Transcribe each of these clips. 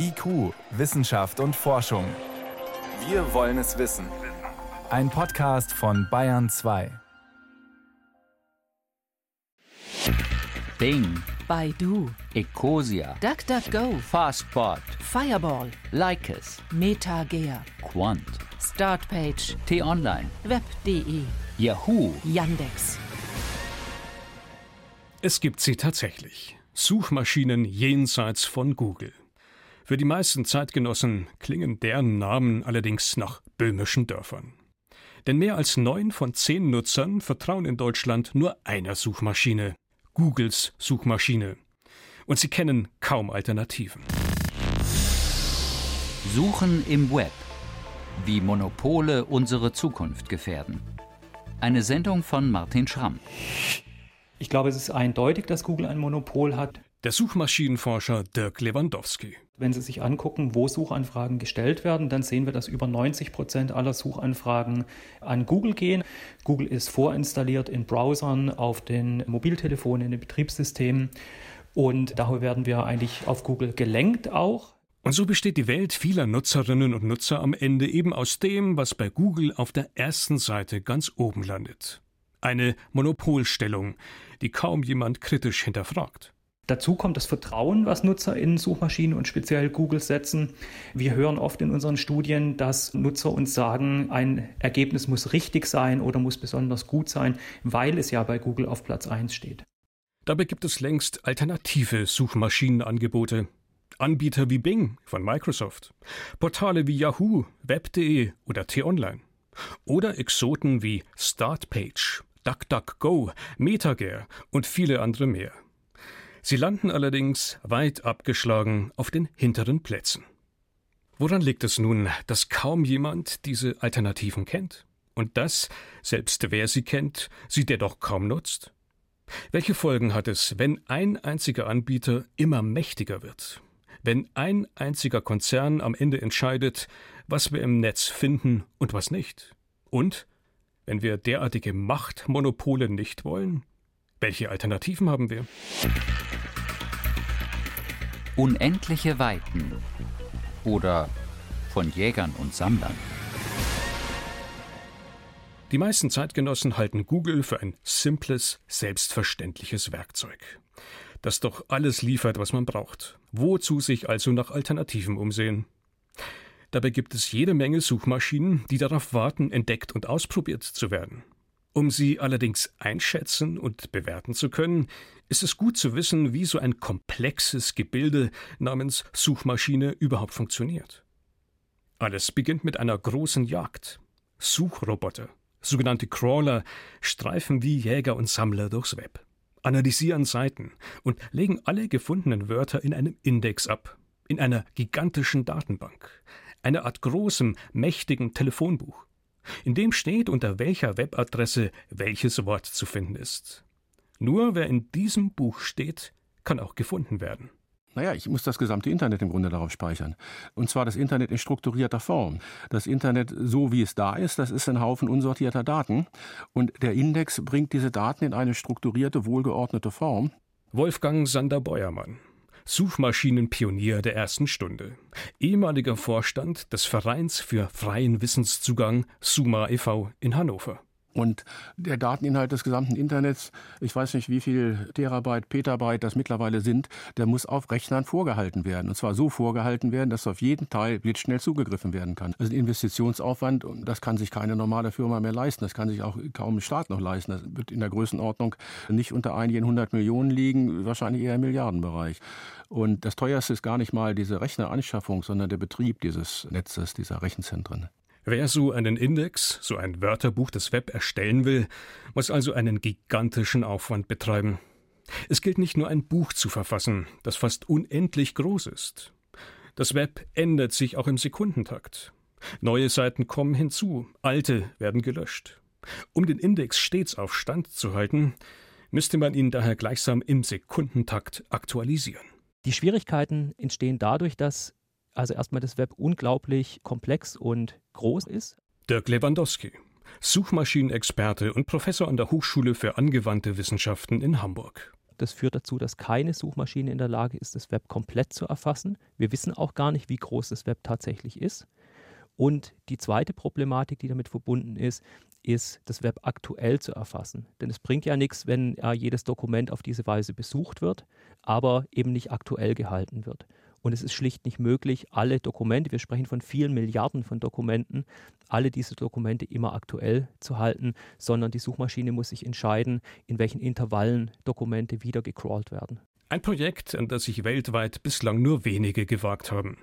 IQ, Wissenschaft und Forschung. Wir wollen es wissen. Ein Podcast von Bayern 2. Bing, Baidu, Ecosia, DuckDuckGo, Fastbot, Fireball, Lycus, MetaGear, Quant, Startpage, T-Online, Web.de, Yahoo, Yandex. Es gibt sie tatsächlich. Suchmaschinen jenseits von Google. Für die meisten Zeitgenossen klingen deren Namen allerdings nach böhmischen Dörfern. Denn mehr als neun von zehn Nutzern vertrauen in Deutschland nur einer Suchmaschine, Googles Suchmaschine. Und sie kennen kaum Alternativen. Suchen im Web. Wie Monopole unsere Zukunft gefährden. Eine Sendung von Martin Schramm. Ich glaube, es ist eindeutig, dass Google ein Monopol hat. Der Suchmaschinenforscher Dirk Lewandowski. Wenn Sie sich angucken, wo Suchanfragen gestellt werden, dann sehen wir, dass über 90 Prozent aller Suchanfragen an Google gehen. Google ist vorinstalliert in Browsern, auf den Mobiltelefonen, in den Betriebssystemen. Und daher werden wir eigentlich auf Google gelenkt auch. Und so besteht die Welt vieler Nutzerinnen und Nutzer am Ende eben aus dem, was bei Google auf der ersten Seite ganz oben landet. Eine Monopolstellung, die kaum jemand kritisch hinterfragt. Dazu kommt das Vertrauen, was Nutzer in Suchmaschinen und speziell Google setzen. Wir hören oft in unseren Studien, dass Nutzer uns sagen, ein Ergebnis muss richtig sein oder muss besonders gut sein, weil es ja bei Google auf Platz 1 steht. Dabei gibt es längst alternative Suchmaschinenangebote. Anbieter wie Bing von Microsoft, Portale wie Yahoo, Web.de oder T-Online. Oder Exoten wie Startpage, DuckDuckGo, MetaGear und viele andere mehr. Sie landen allerdings weit abgeschlagen auf den hinteren Plätzen. Woran liegt es nun, dass kaum jemand diese Alternativen kennt? Und dass, selbst wer sie kennt, sie dennoch kaum nutzt? Welche Folgen hat es, wenn ein einziger Anbieter immer mächtiger wird? Wenn ein einziger Konzern am Ende entscheidet, was wir im Netz finden und was nicht? Und wenn wir derartige Machtmonopole nicht wollen? Welche Alternativen haben wir? Unendliche Weiten. Oder von Jägern und Sammlern. Die meisten Zeitgenossen halten Google für ein simples, selbstverständliches Werkzeug, das doch alles liefert, was man braucht. Wozu sich also nach Alternativen umsehen? Dabei gibt es jede Menge Suchmaschinen, die darauf warten, entdeckt und ausprobiert zu werden. Um sie allerdings einschätzen und bewerten zu können, ist es gut zu wissen, wie so ein komplexes Gebilde namens Suchmaschine überhaupt funktioniert. Alles beginnt mit einer großen Jagd. Suchroboter, sogenannte Crawler, streifen wie Jäger und Sammler durchs Web, analysieren Seiten und legen alle gefundenen Wörter in einem Index ab, in einer gigantischen Datenbank, einer Art großem, mächtigen Telefonbuch. In dem steht, unter welcher Webadresse welches Wort zu finden ist. Nur wer in diesem Buch steht, kann auch gefunden werden. Naja, ich muss das gesamte Internet im Grunde darauf speichern. Und zwar das Internet in strukturierter Form. Das Internet, so wie es da ist, das ist ein Haufen unsortierter Daten. Und der Index bringt diese Daten in eine strukturierte, wohlgeordnete Form. Wolfgang Sander-Beuermann, Suchmaschinenpionier der ersten Stunde, ehemaliger Vorstand des Vereins für freien Wissenszugang Suma e.V. in Hannover. Und der Dateninhalt des gesamten Internets, ich weiß nicht, wie viel Terabyte, Petabyte das mittlerweile sind, der muss auf Rechnern vorgehalten werden. Und zwar so vorgehalten werden, dass auf jeden Teil blitzschnell zugegriffen werden kann. Das ist ein Investitionsaufwand und das kann sich keine normale Firma mehr leisten. Das kann sich auch kaum ein Staat noch leisten. Das wird in der Größenordnung nicht unter einigen hundert Millionen liegen, wahrscheinlich eher im Milliardenbereich. Und das teuerste ist gar nicht mal diese Rechneranschaffung, sondern der Betrieb dieses Netzes, dieser Rechenzentren. Wer so einen Index, so ein Wörterbuch des Web erstellen will, muss also einen gigantischen Aufwand betreiben. Es gilt nicht nur ein Buch zu verfassen, das fast unendlich groß ist. Das Web ändert sich auch im Sekundentakt. Neue Seiten kommen hinzu, alte werden gelöscht. Um den Index stets auf Stand zu halten, müsste man ihn daher gleichsam im Sekundentakt aktualisieren. Die Schwierigkeiten entstehen dadurch, dass also erstmal das Web unglaublich komplex und groß ist. Dirk Lewandowski, Suchmaschinenexperte und Professor an der Hochschule für angewandte Wissenschaften in Hamburg. Das führt dazu, dass keine Suchmaschine in der Lage ist, das Web komplett zu erfassen. Wir wissen auch gar nicht, wie groß das Web tatsächlich ist. Und die zweite Problematik, die damit verbunden ist, ist, das Web aktuell zu erfassen. Denn es bringt ja nichts, wenn äh, jedes Dokument auf diese Weise besucht wird, aber eben nicht aktuell gehalten wird. Und es ist schlicht nicht möglich, alle Dokumente, wir sprechen von vielen Milliarden von Dokumenten, alle diese Dokumente immer aktuell zu halten, sondern die Suchmaschine muss sich entscheiden, in welchen Intervallen Dokumente wieder gecrawlt werden. Ein Projekt, an das sich weltweit bislang nur wenige gewagt haben.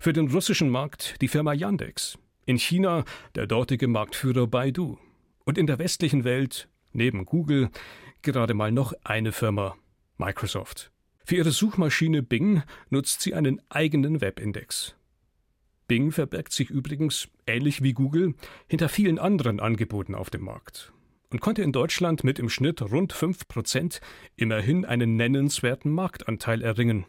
Für den russischen Markt die Firma Yandex, in China der dortige Marktführer Baidu und in der westlichen Welt, neben Google, gerade mal noch eine Firma, Microsoft. Für ihre Suchmaschine Bing nutzt sie einen eigenen Webindex. Bing verbirgt sich übrigens, ähnlich wie Google, hinter vielen anderen Angeboten auf dem Markt und konnte in Deutschland mit im Schnitt rund 5 Prozent immerhin einen nennenswerten Marktanteil erringen.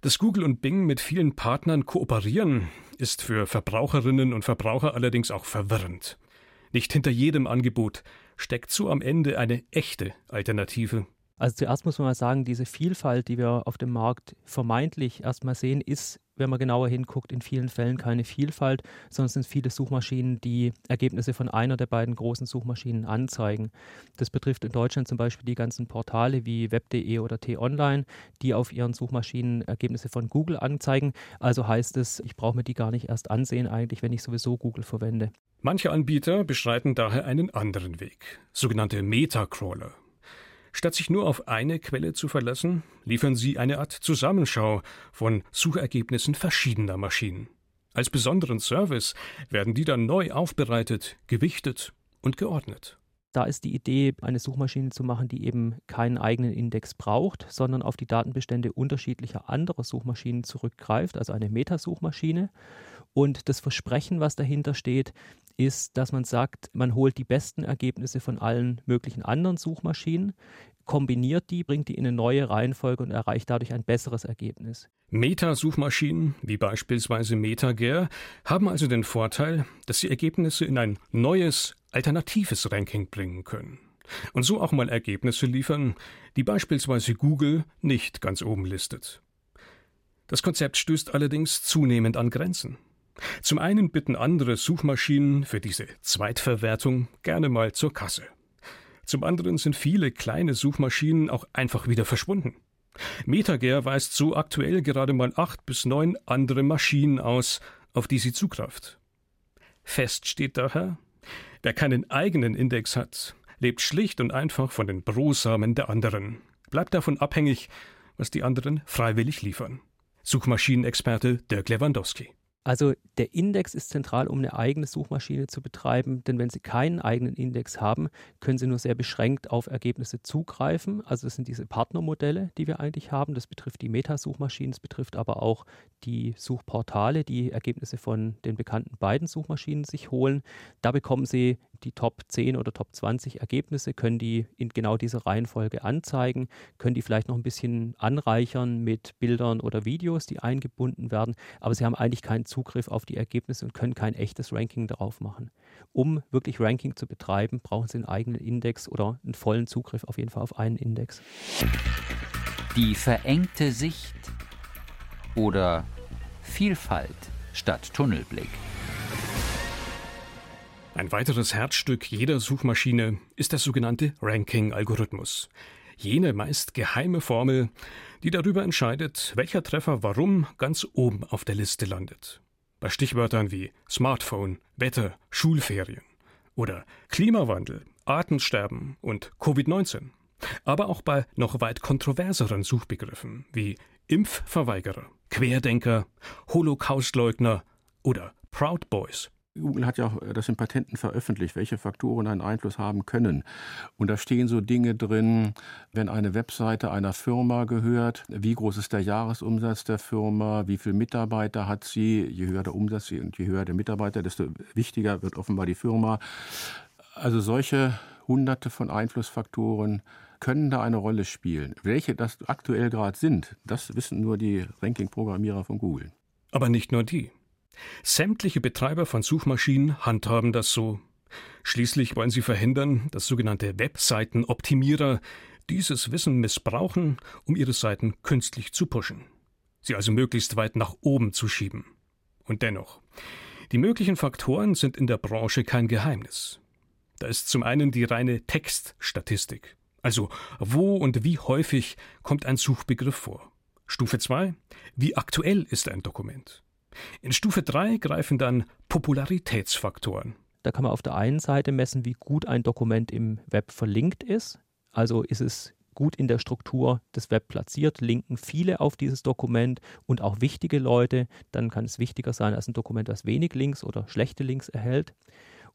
Dass Google und Bing mit vielen Partnern kooperieren, ist für Verbraucherinnen und Verbraucher allerdings auch verwirrend. Nicht hinter jedem Angebot steckt so am Ende eine echte Alternative. Also zuerst muss man mal sagen, diese Vielfalt, die wir auf dem Markt vermeintlich erstmal sehen, ist, wenn man genauer hinguckt, in vielen Fällen keine Vielfalt, sondern es sind viele Suchmaschinen, die Ergebnisse von einer der beiden großen Suchmaschinen anzeigen. Das betrifft in Deutschland zum Beispiel die ganzen Portale wie web.de oder t-online, die auf ihren Suchmaschinen Ergebnisse von Google anzeigen. Also heißt es, ich brauche mir die gar nicht erst ansehen, eigentlich, wenn ich sowieso Google verwende. Manche Anbieter beschreiten daher einen anderen Weg, sogenannte Meta-Crawler. Statt sich nur auf eine Quelle zu verlassen, liefern sie eine Art Zusammenschau von Suchergebnissen verschiedener Maschinen. Als besonderen Service werden die dann neu aufbereitet, gewichtet und geordnet. Da ist die Idee, eine Suchmaschine zu machen, die eben keinen eigenen Index braucht, sondern auf die Datenbestände unterschiedlicher anderer Suchmaschinen zurückgreift, also eine Metasuchmaschine. Und das Versprechen, was dahinter steht, ist, dass man sagt, man holt die besten Ergebnisse von allen möglichen anderen Suchmaschinen, kombiniert die, bringt die in eine neue Reihenfolge und erreicht dadurch ein besseres Ergebnis. Meta-Suchmaschinen, wie beispielsweise MetaGer, haben also den Vorteil, dass sie Ergebnisse in ein neues, alternatives Ranking bringen können. Und so auch mal Ergebnisse liefern, die beispielsweise Google nicht ganz oben listet. Das Konzept stößt allerdings zunehmend an Grenzen. Zum einen bitten andere Suchmaschinen für diese Zweitverwertung gerne mal zur Kasse. Zum anderen sind viele kleine Suchmaschinen auch einfach wieder verschwunden. MetaGer weist so aktuell gerade mal acht bis neun andere Maschinen aus, auf die sie zugreift. Fest steht daher, wer keinen eigenen Index hat, lebt schlicht und einfach von den Brosamen der anderen, bleibt davon abhängig, was die anderen freiwillig liefern. Suchmaschinenexperte Dirk Lewandowski. Also der Index ist zentral, um eine eigene Suchmaschine zu betreiben, denn wenn Sie keinen eigenen Index haben, können Sie nur sehr beschränkt auf Ergebnisse zugreifen. Also das sind diese Partnermodelle, die wir eigentlich haben. Das betrifft die Metasuchmaschinen, das betrifft aber auch die Suchportale, die Ergebnisse von den bekannten beiden Suchmaschinen sich holen. Da bekommen Sie die Top 10 oder Top 20 Ergebnisse, können die in genau dieser Reihenfolge anzeigen, können die vielleicht noch ein bisschen anreichern mit Bildern oder Videos, die eingebunden werden, aber sie haben eigentlich keinen Zugriff auf die Ergebnisse und können kein echtes Ranking darauf machen. Um wirklich Ranking zu betreiben, brauchen sie einen eigenen Index oder einen vollen Zugriff auf jeden Fall auf einen Index. Die verengte Sicht oder Vielfalt statt Tunnelblick. Ein weiteres Herzstück jeder Suchmaschine ist der sogenannte Ranking-Algorithmus. Jene meist geheime Formel, die darüber entscheidet, welcher Treffer warum ganz oben auf der Liste landet. Bei Stichwörtern wie Smartphone, Wetter, Schulferien oder Klimawandel, Artensterben und Covid-19. Aber auch bei noch weit kontroverseren Suchbegriffen wie Impfverweigerer, Querdenker, Holocaustleugner oder Proud Boys. Google hat ja auch das in Patenten veröffentlicht, welche Faktoren einen Einfluss haben können. Und da stehen so Dinge drin, wenn eine Webseite einer Firma gehört, wie groß ist der Jahresumsatz der Firma, wie viele Mitarbeiter hat sie, je höher der Umsatz und je höher der Mitarbeiter, desto wichtiger wird offenbar die Firma. Also solche hunderte von Einflussfaktoren können da eine Rolle spielen. Welche das aktuell gerade sind, das wissen nur die Ranking-Programmierer von Google. Aber nicht nur die. Sämtliche Betreiber von Suchmaschinen handhaben das so. Schließlich wollen sie verhindern, dass sogenannte Webseitenoptimierer dieses Wissen missbrauchen, um ihre Seiten künstlich zu pushen. Sie also möglichst weit nach oben zu schieben. Und dennoch, die möglichen Faktoren sind in der Branche kein Geheimnis. Da ist zum einen die reine Textstatistik. Also, wo und wie häufig kommt ein Suchbegriff vor? Stufe 2. Wie aktuell ist ein Dokument? In Stufe 3 greifen dann Popularitätsfaktoren. Da kann man auf der einen Seite messen, wie gut ein Dokument im Web verlinkt ist. Also ist es gut in der Struktur des Web platziert, linken viele auf dieses Dokument und auch wichtige Leute. Dann kann es wichtiger sein als ein Dokument, das wenig Links oder schlechte Links erhält.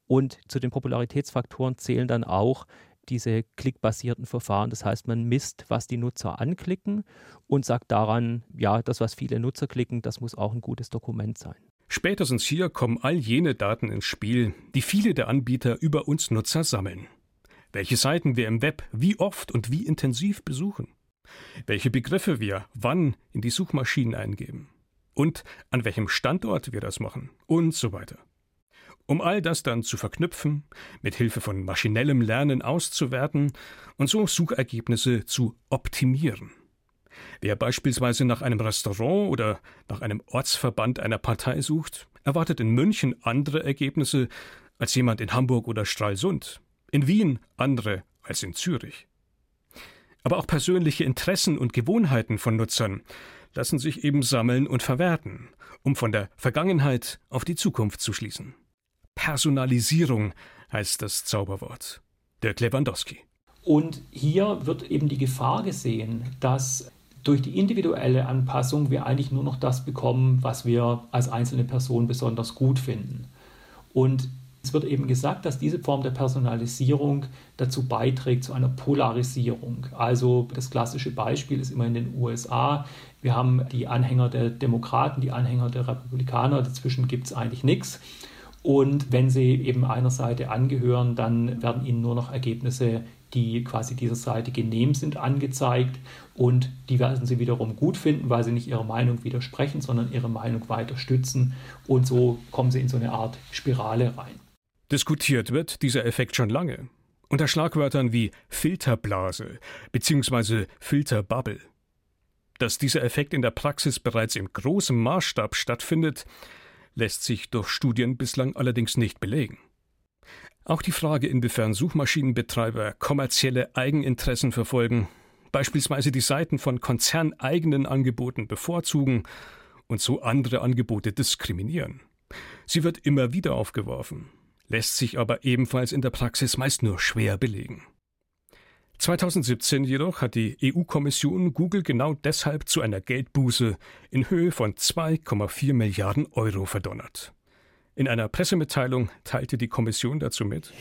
Und zu den Popularitätsfaktoren zählen dann auch diese klickbasierten Verfahren. Das heißt, man misst, was die Nutzer anklicken und sagt daran, ja, das, was viele Nutzer klicken, das muss auch ein gutes Dokument sein. Spätestens hier kommen all jene Daten ins Spiel, die viele der Anbieter über uns Nutzer sammeln. Welche Seiten wir im Web wie oft und wie intensiv besuchen. Welche Begriffe wir wann in die Suchmaschinen eingeben. Und an welchem Standort wir das machen und so weiter. Um all das dann zu verknüpfen, mit Hilfe von maschinellem Lernen auszuwerten und so Suchergebnisse zu optimieren. Wer beispielsweise nach einem Restaurant oder nach einem Ortsverband einer Partei sucht, erwartet in München andere Ergebnisse als jemand in Hamburg oder Stralsund, in Wien andere als in Zürich. Aber auch persönliche Interessen und Gewohnheiten von Nutzern lassen sich eben sammeln und verwerten, um von der Vergangenheit auf die Zukunft zu schließen. Personalisierung heißt das Zauberwort. Dirk Lewandowski. Und hier wird eben die Gefahr gesehen, dass durch die individuelle Anpassung wir eigentlich nur noch das bekommen, was wir als einzelne Person besonders gut finden. Und es wird eben gesagt, dass diese Form der Personalisierung dazu beiträgt zu einer Polarisierung. Also das klassische Beispiel ist immer in den USA. Wir haben die Anhänger der Demokraten, die Anhänger der Republikaner. Dazwischen gibt es eigentlich nichts. Und wenn sie eben einer Seite angehören, dann werden ihnen nur noch Ergebnisse, die quasi dieser Seite genehm sind, angezeigt. Und die werden sie wiederum gut finden, weil sie nicht ihrer Meinung widersprechen, sondern ihre Meinung weiter stützen. Und so kommen sie in so eine Art Spirale rein. Diskutiert wird dieser Effekt schon lange. Unter Schlagwörtern wie Filterblase bzw. Filterbubble. Dass dieser Effekt in der Praxis bereits in großem Maßstab stattfindet, lässt sich durch Studien bislang allerdings nicht belegen. Auch die Frage, inwiefern Suchmaschinenbetreiber kommerzielle Eigeninteressen verfolgen, beispielsweise die Seiten von konzerneigenen Angeboten bevorzugen und so andere Angebote diskriminieren. Sie wird immer wieder aufgeworfen, lässt sich aber ebenfalls in der Praxis meist nur schwer belegen. 2017 jedoch hat die EU-Kommission Google genau deshalb zu einer Geldbuße in Höhe von 2,4 Milliarden Euro verdonnert. In einer Pressemitteilung teilte die Kommission dazu mit,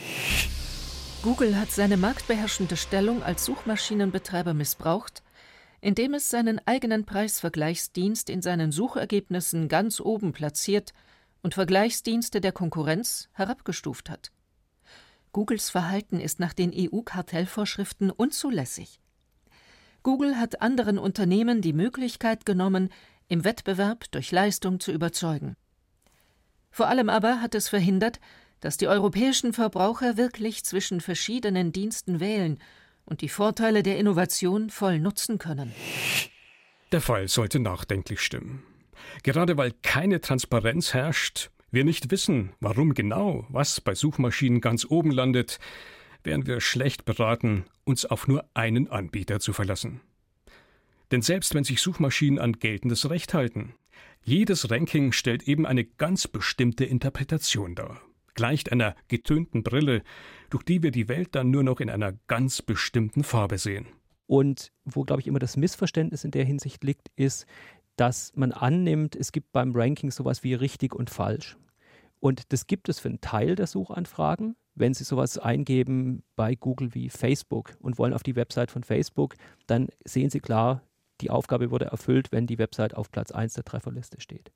Google hat seine marktbeherrschende Stellung als Suchmaschinenbetreiber missbraucht, indem es seinen eigenen Preisvergleichsdienst in seinen Suchergebnissen ganz oben platziert und Vergleichsdienste der Konkurrenz herabgestuft hat. Googles Verhalten ist nach den EU-Kartellvorschriften unzulässig. Google hat anderen Unternehmen die Möglichkeit genommen, im Wettbewerb durch Leistung zu überzeugen. Vor allem aber hat es verhindert, dass die europäischen Verbraucher wirklich zwischen verschiedenen Diensten wählen und die Vorteile der Innovation voll nutzen können. Der Fall sollte nachdenklich stimmen. Gerade weil keine Transparenz herrscht, wir nicht wissen, warum genau was bei Suchmaschinen ganz oben landet, wären wir schlecht beraten, uns auf nur einen Anbieter zu verlassen. Denn selbst wenn sich Suchmaschinen an geltendes Recht halten, jedes Ranking stellt eben eine ganz bestimmte Interpretation dar, gleicht einer getönten Brille, durch die wir die Welt dann nur noch in einer ganz bestimmten Farbe sehen. Und wo, glaube ich, immer das Missverständnis in der Hinsicht liegt, ist, dass man annimmt, es gibt beim Ranking sowas wie richtig und falsch. Und das gibt es für einen Teil der Suchanfragen. Wenn Sie sowas eingeben bei Google wie Facebook und wollen auf die Website von Facebook, dann sehen Sie klar, die Aufgabe wurde erfüllt, wenn die Website auf Platz 1 der Trefferliste steht.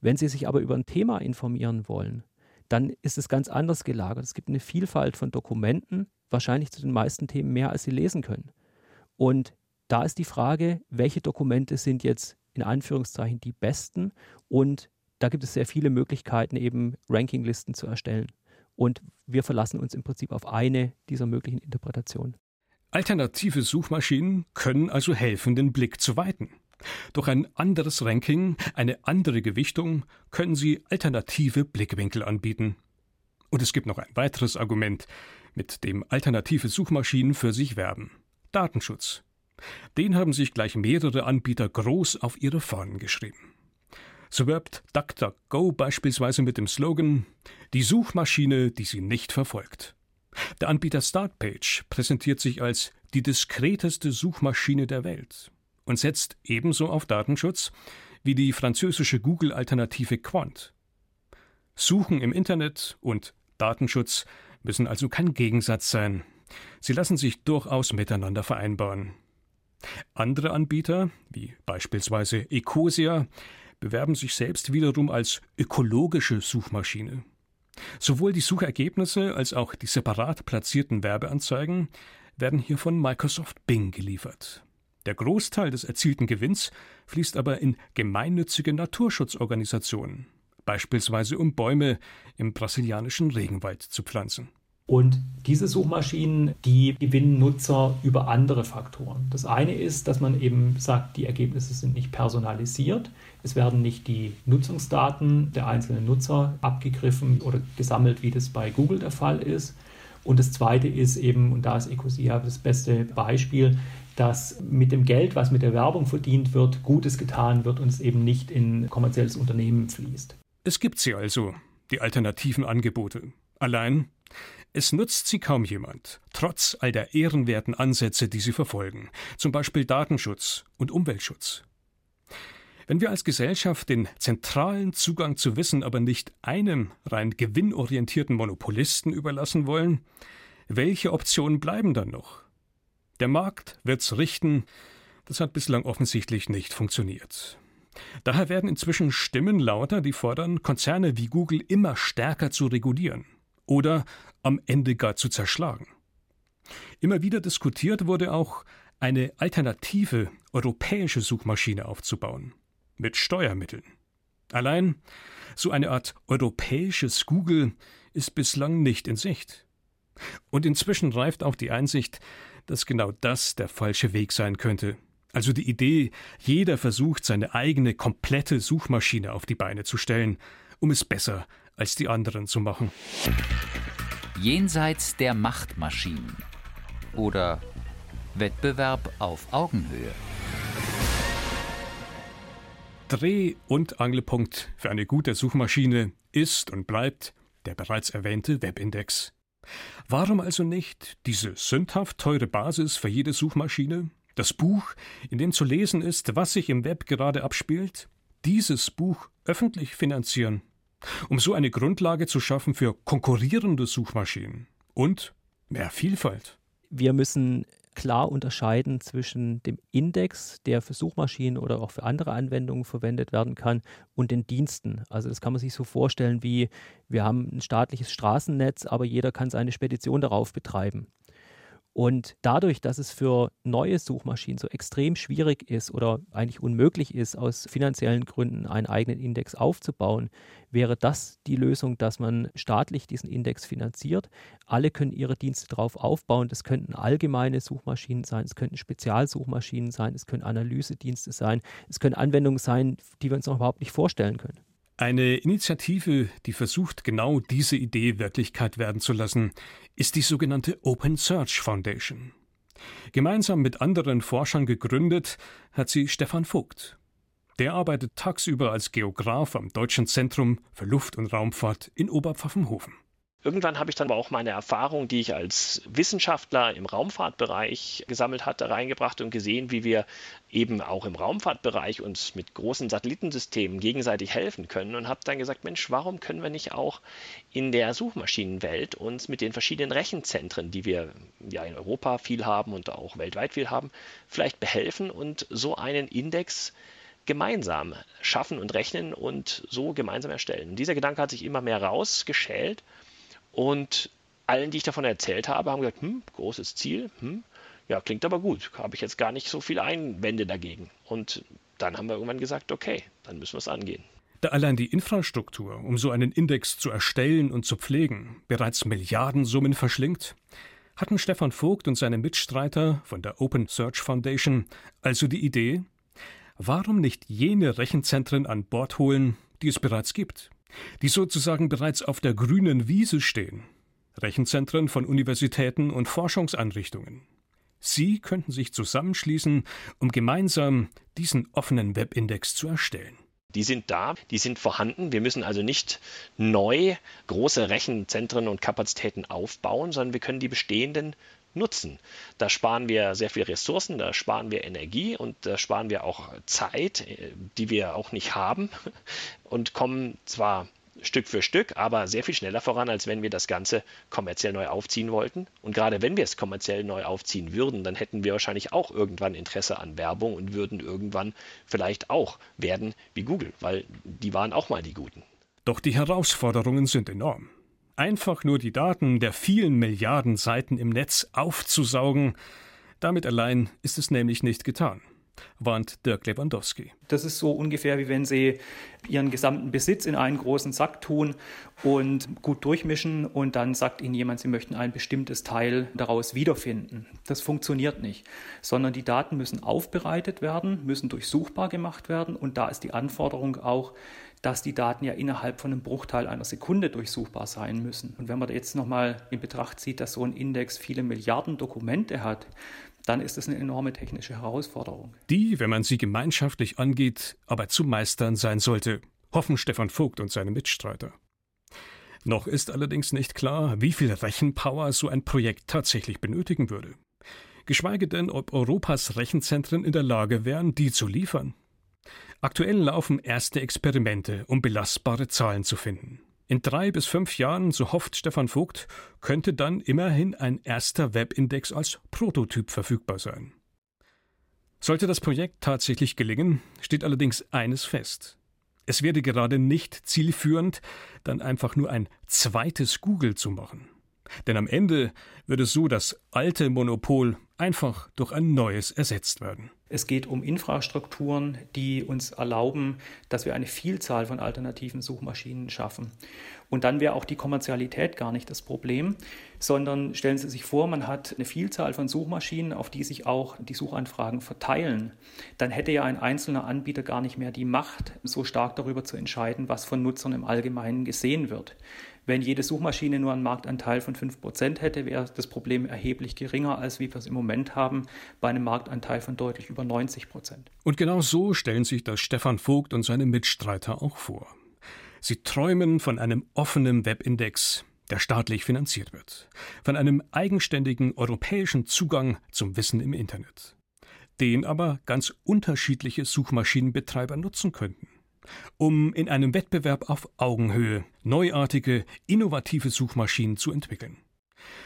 Wenn Sie sich aber über ein Thema informieren wollen, dann ist es ganz anders gelagert. Es gibt eine Vielfalt von Dokumenten, wahrscheinlich zu den meisten Themen mehr, als Sie lesen können. Und da ist die Frage, welche Dokumente sind jetzt in Anführungszeichen die besten und da gibt es sehr viele Möglichkeiten, eben Rankinglisten zu erstellen. Und wir verlassen uns im Prinzip auf eine dieser möglichen Interpretationen. Alternative Suchmaschinen können also helfen, den Blick zu weiten. Durch ein anderes Ranking, eine andere Gewichtung können sie alternative Blickwinkel anbieten. Und es gibt noch ein weiteres Argument, mit dem alternative Suchmaschinen für sich werben. Datenschutz. Den haben sich gleich mehrere Anbieter groß auf ihre Fahnen geschrieben. So wirbt DuckDuckGo beispielsweise mit dem Slogan Die Suchmaschine, die sie nicht verfolgt. Der Anbieter Startpage präsentiert sich als die diskreteste Suchmaschine der Welt und setzt ebenso auf Datenschutz wie die französische Google-Alternative Quant. Suchen im Internet und Datenschutz müssen also kein Gegensatz sein. Sie lassen sich durchaus miteinander vereinbaren. Andere Anbieter, wie beispielsweise Ecosia, bewerben sich selbst wiederum als ökologische Suchmaschine. Sowohl die Suchergebnisse als auch die separat platzierten Werbeanzeigen werden hier von Microsoft Bing geliefert. Der Großteil des erzielten Gewinns fließt aber in gemeinnützige Naturschutzorganisationen, beispielsweise um Bäume im brasilianischen Regenwald zu pflanzen. Und diese Suchmaschinen, die gewinnen Nutzer über andere Faktoren. Das eine ist, dass man eben sagt, die Ergebnisse sind nicht personalisiert. Es werden nicht die Nutzungsdaten der einzelnen Nutzer abgegriffen oder gesammelt, wie das bei Google der Fall ist. Und das zweite ist eben, und da ist Ecosia das beste Beispiel, dass mit dem Geld, was mit der Werbung verdient wird, Gutes getan wird und es eben nicht in kommerzielles Unternehmen fließt. Es gibt sie also, die alternativen Angebote. Allein es nutzt sie kaum jemand, trotz all der ehrenwerten Ansätze, die sie verfolgen, zum Beispiel Datenschutz und Umweltschutz. Wenn wir als Gesellschaft den zentralen Zugang zu Wissen aber nicht einem rein gewinnorientierten Monopolisten überlassen wollen, welche Optionen bleiben dann noch? Der Markt wird's richten, das hat bislang offensichtlich nicht funktioniert. Daher werden inzwischen Stimmen lauter, die fordern, Konzerne wie Google immer stärker zu regulieren oder am Ende gar zu zerschlagen. Immer wieder diskutiert wurde auch, eine alternative europäische Suchmaschine aufzubauen, mit Steuermitteln. Allein so eine Art europäisches Google ist bislang nicht in Sicht. Und inzwischen reift auch die Einsicht, dass genau das der falsche Weg sein könnte. Also die Idee, jeder versucht, seine eigene komplette Suchmaschine auf die Beine zu stellen, um es besser als die anderen zu machen. Jenseits der Machtmaschinen oder Wettbewerb auf Augenhöhe. Dreh- und Angelpunkt für eine gute Suchmaschine ist und bleibt der bereits erwähnte Webindex. Warum also nicht diese sündhaft teure Basis für jede Suchmaschine? Das Buch, in dem zu lesen ist, was sich im Web gerade abspielt? Dieses Buch öffentlich finanzieren? Um so eine Grundlage zu schaffen für konkurrierende Suchmaschinen und mehr Vielfalt. Wir müssen klar unterscheiden zwischen dem Index, der für Suchmaschinen oder auch für andere Anwendungen verwendet werden kann, und den Diensten. Also das kann man sich so vorstellen wie, wir haben ein staatliches Straßennetz, aber jeder kann seine Spedition darauf betreiben. Und dadurch, dass es für neue Suchmaschinen so extrem schwierig ist oder eigentlich unmöglich ist, aus finanziellen Gründen einen eigenen Index aufzubauen, wäre das die Lösung, dass man staatlich diesen Index finanziert. Alle können ihre Dienste darauf aufbauen. Das könnten allgemeine Suchmaschinen sein, es könnten Spezialsuchmaschinen sein, es können Analysedienste sein, es können Anwendungen sein, die wir uns noch überhaupt nicht vorstellen können. Eine Initiative, die versucht, genau diese Idee Wirklichkeit werden zu lassen, ist die sogenannte Open Search Foundation. Gemeinsam mit anderen Forschern gegründet hat sie Stefan Vogt. Der arbeitet tagsüber als Geograf am Deutschen Zentrum für Luft- und Raumfahrt in Oberpfaffenhofen. Irgendwann habe ich dann aber auch meine Erfahrung, die ich als Wissenschaftler im Raumfahrtbereich gesammelt hatte, reingebracht und gesehen, wie wir eben auch im Raumfahrtbereich uns mit großen Satellitensystemen gegenseitig helfen können und habe dann gesagt, Mensch, warum können wir nicht auch in der Suchmaschinenwelt uns mit den verschiedenen Rechenzentren, die wir ja in Europa viel haben und auch weltweit viel haben, vielleicht behelfen und so einen Index gemeinsam schaffen und rechnen und so gemeinsam erstellen. Und dieser Gedanke hat sich immer mehr rausgeschält und allen, die ich davon erzählt habe, haben gesagt, hm, großes Ziel, hm, ja, klingt aber gut, habe ich jetzt gar nicht so viele Einwände dagegen. Und dann haben wir irgendwann gesagt, okay, dann müssen wir es angehen. Da allein die Infrastruktur, um so einen Index zu erstellen und zu pflegen, bereits Milliardensummen verschlingt, hatten Stefan Vogt und seine Mitstreiter von der Open Search Foundation also die Idee, warum nicht jene Rechenzentren an Bord holen, die es bereits gibt, die sozusagen bereits auf der grünen Wiese stehen, Rechenzentren von Universitäten und Forschungseinrichtungen. Sie könnten sich zusammenschließen, um gemeinsam diesen offenen Webindex zu erstellen. Die sind da, die sind vorhanden. Wir müssen also nicht neu große Rechenzentren und Kapazitäten aufbauen, sondern wir können die bestehenden nutzen. Da sparen wir sehr viel Ressourcen, da sparen wir Energie und da sparen wir auch Zeit, äh, die wir auch nicht haben und kommen zwar Stück für Stück, aber sehr viel schneller voran, als wenn wir das Ganze kommerziell neu aufziehen wollten. Und gerade wenn wir es kommerziell neu aufziehen würden, dann hätten wir wahrscheinlich auch irgendwann Interesse an Werbung und würden irgendwann vielleicht auch werden wie Google, weil die waren auch mal die Guten. Doch die Herausforderungen sind enorm. Einfach nur die Daten der vielen Milliarden Seiten im Netz aufzusaugen, damit allein ist es nämlich nicht getan warnt Dirk Lewandowski. Das ist so ungefähr wie wenn Sie Ihren gesamten Besitz in einen großen Sack tun und gut durchmischen und dann sagt Ihnen jemand, Sie möchten ein bestimmtes Teil daraus wiederfinden. Das funktioniert nicht, sondern die Daten müssen aufbereitet werden, müssen durchsuchbar gemacht werden und da ist die Anforderung auch, dass die Daten ja innerhalb von einem Bruchteil einer Sekunde durchsuchbar sein müssen. Und wenn man jetzt nochmal in Betracht zieht, dass so ein Index viele Milliarden Dokumente hat, dann ist es eine enorme technische Herausforderung. Die, wenn man sie gemeinschaftlich angeht, aber zu meistern sein sollte, hoffen Stefan Vogt und seine Mitstreiter. Noch ist allerdings nicht klar, wie viel Rechenpower so ein Projekt tatsächlich benötigen würde. Geschweige denn, ob Europas Rechenzentren in der Lage wären, die zu liefern. Aktuell laufen erste Experimente, um belastbare Zahlen zu finden. In drei bis fünf Jahren, so hofft Stefan Vogt, könnte dann immerhin ein erster Webindex als Prototyp verfügbar sein. Sollte das Projekt tatsächlich gelingen, steht allerdings eines fest. Es wäre gerade nicht zielführend, dann einfach nur ein zweites Google zu machen. Denn am Ende würde so das alte Monopol einfach durch ein neues ersetzt werden. Es geht um Infrastrukturen, die uns erlauben, dass wir eine Vielzahl von alternativen Suchmaschinen schaffen. Und dann wäre auch die Kommerzialität gar nicht das Problem, sondern stellen Sie sich vor, man hat eine Vielzahl von Suchmaschinen, auf die sich auch die Suchanfragen verteilen. Dann hätte ja ein einzelner Anbieter gar nicht mehr die Macht, so stark darüber zu entscheiden, was von Nutzern im Allgemeinen gesehen wird. Wenn jede Suchmaschine nur einen Marktanteil von 5% hätte, wäre das Problem erheblich geringer, als wie wir es im Moment haben, bei einem Marktanteil von deutlich über 90%. Und genau so stellen sich das Stefan Vogt und seine Mitstreiter auch vor. Sie träumen von einem offenen Webindex, der staatlich finanziert wird, von einem eigenständigen europäischen Zugang zum Wissen im Internet, den aber ganz unterschiedliche Suchmaschinenbetreiber nutzen könnten um in einem Wettbewerb auf Augenhöhe neuartige, innovative Suchmaschinen zu entwickeln.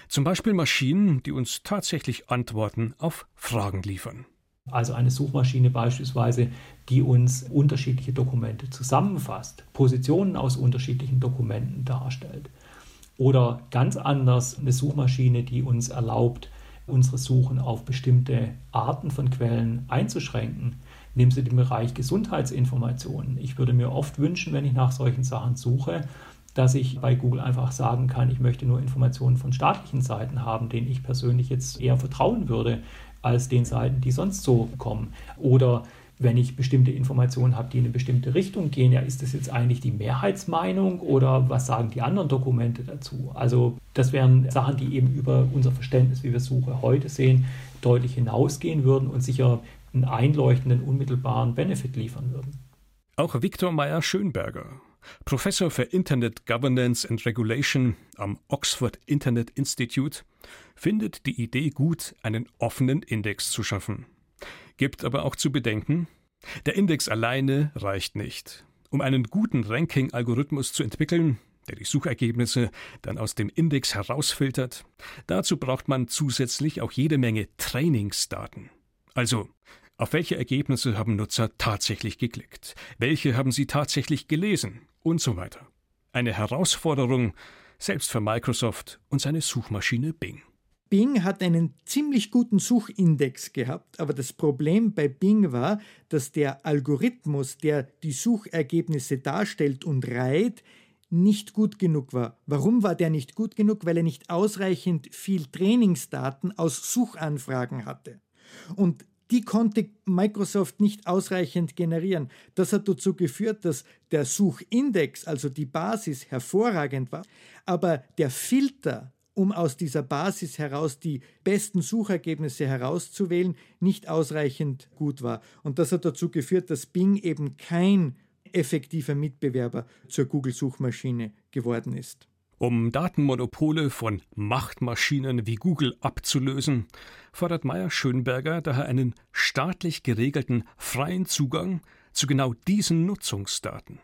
Zum Beispiel Maschinen, die uns tatsächlich Antworten auf Fragen liefern. Also eine Suchmaschine beispielsweise, die uns unterschiedliche Dokumente zusammenfasst, Positionen aus unterschiedlichen Dokumenten darstellt. Oder ganz anders eine Suchmaschine, die uns erlaubt, unsere Suchen auf bestimmte Arten von Quellen einzuschränken. Nehmen Sie den Bereich Gesundheitsinformationen. Ich würde mir oft wünschen, wenn ich nach solchen Sachen suche, dass ich bei Google einfach sagen kann, ich möchte nur Informationen von staatlichen Seiten haben, denen ich persönlich jetzt eher vertrauen würde, als den Seiten, die sonst so kommen. Oder wenn ich bestimmte Informationen habe, die in eine bestimmte Richtung gehen, ja, ist das jetzt eigentlich die Mehrheitsmeinung oder was sagen die anderen Dokumente dazu? Also das wären Sachen, die eben über unser Verständnis, wie wir Suche heute sehen, deutlich hinausgehen würden und sicher einen einleuchtenden, unmittelbaren Benefit liefern würden. Auch Viktor Meyer-Schönberger, Professor für Internet Governance and Regulation am Oxford Internet Institute, findet die Idee gut, einen offenen Index zu schaffen. Gibt aber auch zu bedenken, der Index alleine reicht nicht. Um einen guten Ranking-Algorithmus zu entwickeln, der die Suchergebnisse dann aus dem Index herausfiltert, dazu braucht man zusätzlich auch jede Menge Trainingsdaten. Also auf welche Ergebnisse haben Nutzer tatsächlich geklickt? Welche haben sie tatsächlich gelesen? Und so weiter. Eine Herausforderung, selbst für Microsoft und seine Suchmaschine Bing. Bing hat einen ziemlich guten Suchindex gehabt, aber das Problem bei Bing war, dass der Algorithmus, der die Suchergebnisse darstellt und reiht, nicht gut genug war. Warum war der nicht gut genug? Weil er nicht ausreichend viel Trainingsdaten aus Suchanfragen hatte. Und die konnte Microsoft nicht ausreichend generieren. Das hat dazu geführt, dass der Suchindex, also die Basis, hervorragend war, aber der Filter, um aus dieser Basis heraus die besten Suchergebnisse herauszuwählen, nicht ausreichend gut war. Und das hat dazu geführt, dass Bing eben kein effektiver Mitbewerber zur Google-Suchmaschine geworden ist. Um Datenmonopole von Machtmaschinen wie Google abzulösen, fordert Meyer Schönberger daher einen staatlich geregelten freien Zugang zu genau diesen Nutzungsdaten.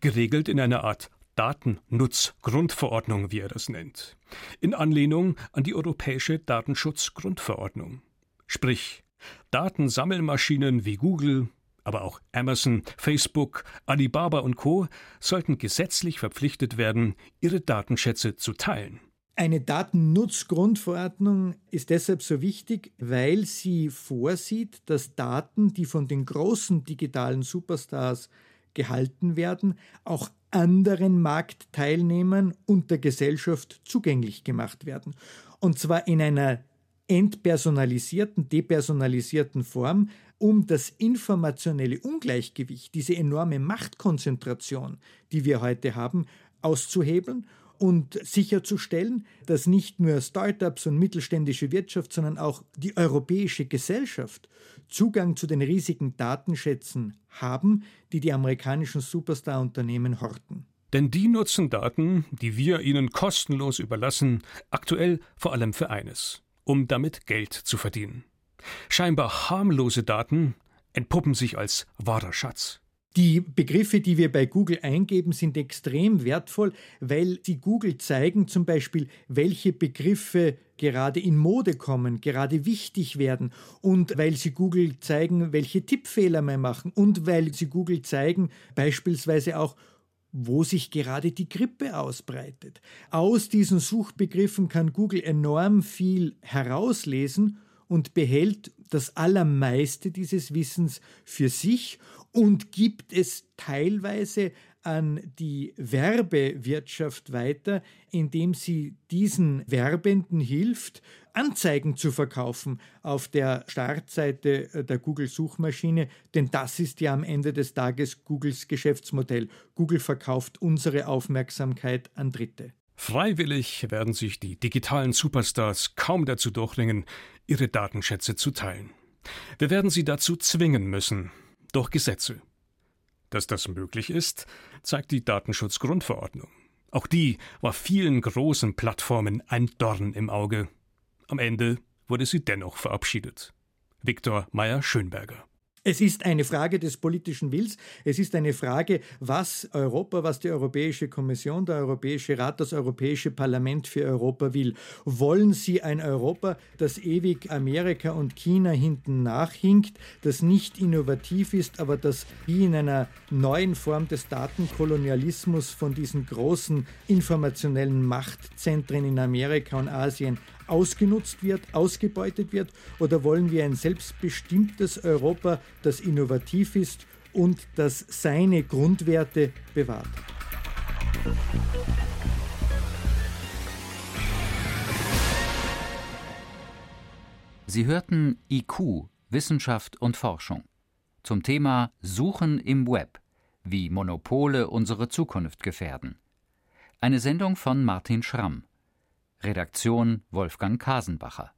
Geregelt in einer Art Datennutzgrundverordnung, wie er das nennt, in Anlehnung an die Europäische Datenschutzgrundverordnung. Sprich, Datensammelmaschinen wie Google, aber auch Amazon, Facebook, Alibaba und Co. sollten gesetzlich verpflichtet werden, ihre Datenschätze zu teilen. Eine Datennutzgrundverordnung ist deshalb so wichtig, weil sie vorsieht, dass Daten, die von den großen digitalen Superstars gehalten werden, auch anderen Marktteilnehmern und der Gesellschaft zugänglich gemacht werden. Und zwar in einer entpersonalisierten, depersonalisierten Form, um das informationelle Ungleichgewicht, diese enorme Machtkonzentration, die wir heute haben, auszuhebeln und sicherzustellen, dass nicht nur Startups und mittelständische Wirtschaft, sondern auch die europäische Gesellschaft Zugang zu den riesigen Datenschätzen haben, die die amerikanischen Superstar-Unternehmen horten. Denn die nutzen Daten, die wir ihnen kostenlos überlassen, aktuell vor allem für eines, um damit Geld zu verdienen. Scheinbar harmlose Daten entpuppen sich als wahrer Schatz. Die Begriffe, die wir bei Google eingeben, sind extrem wertvoll, weil sie Google zeigen zum Beispiel, welche Begriffe gerade in Mode kommen, gerade wichtig werden und weil sie Google zeigen, welche Tippfehler wir machen und weil sie Google zeigen beispielsweise auch, wo sich gerade die Grippe ausbreitet. Aus diesen Suchbegriffen kann Google enorm viel herauslesen und behält das Allermeiste dieses Wissens für sich und gibt es teilweise an die Werbewirtschaft weiter, indem sie diesen Werbenden hilft, Anzeigen zu verkaufen auf der Startseite der Google-Suchmaschine, denn das ist ja am Ende des Tages Googles Geschäftsmodell. Google verkauft unsere Aufmerksamkeit an Dritte. Freiwillig werden sich die digitalen Superstars kaum dazu durchringen, ihre Datenschätze zu teilen. Wir werden sie dazu zwingen müssen, durch Gesetze. Dass das möglich ist, zeigt die Datenschutzgrundverordnung. Auch die war vielen großen Plattformen ein Dorn im Auge. Am Ende wurde sie dennoch verabschiedet. Viktor Meyer-Schönberger es ist eine Frage des politischen Wills. Es ist eine Frage, was Europa, was die Europäische Kommission, der Europäische Rat, das Europäische Parlament für Europa will. Wollen sie ein Europa, das ewig Amerika und China hinten nachhinkt, das nicht innovativ ist, aber das wie in einer neuen Form des Datenkolonialismus von diesen großen informationellen Machtzentren in Amerika und Asien ausgenutzt wird, ausgebeutet wird? Oder wollen wir ein selbstbestimmtes Europa, das innovativ ist und das seine Grundwerte bewahrt? Sie hörten IQ, Wissenschaft und Forschung zum Thema Suchen im Web, wie Monopole unsere Zukunft gefährden. Eine Sendung von Martin Schramm. Redaktion Wolfgang Kasenbacher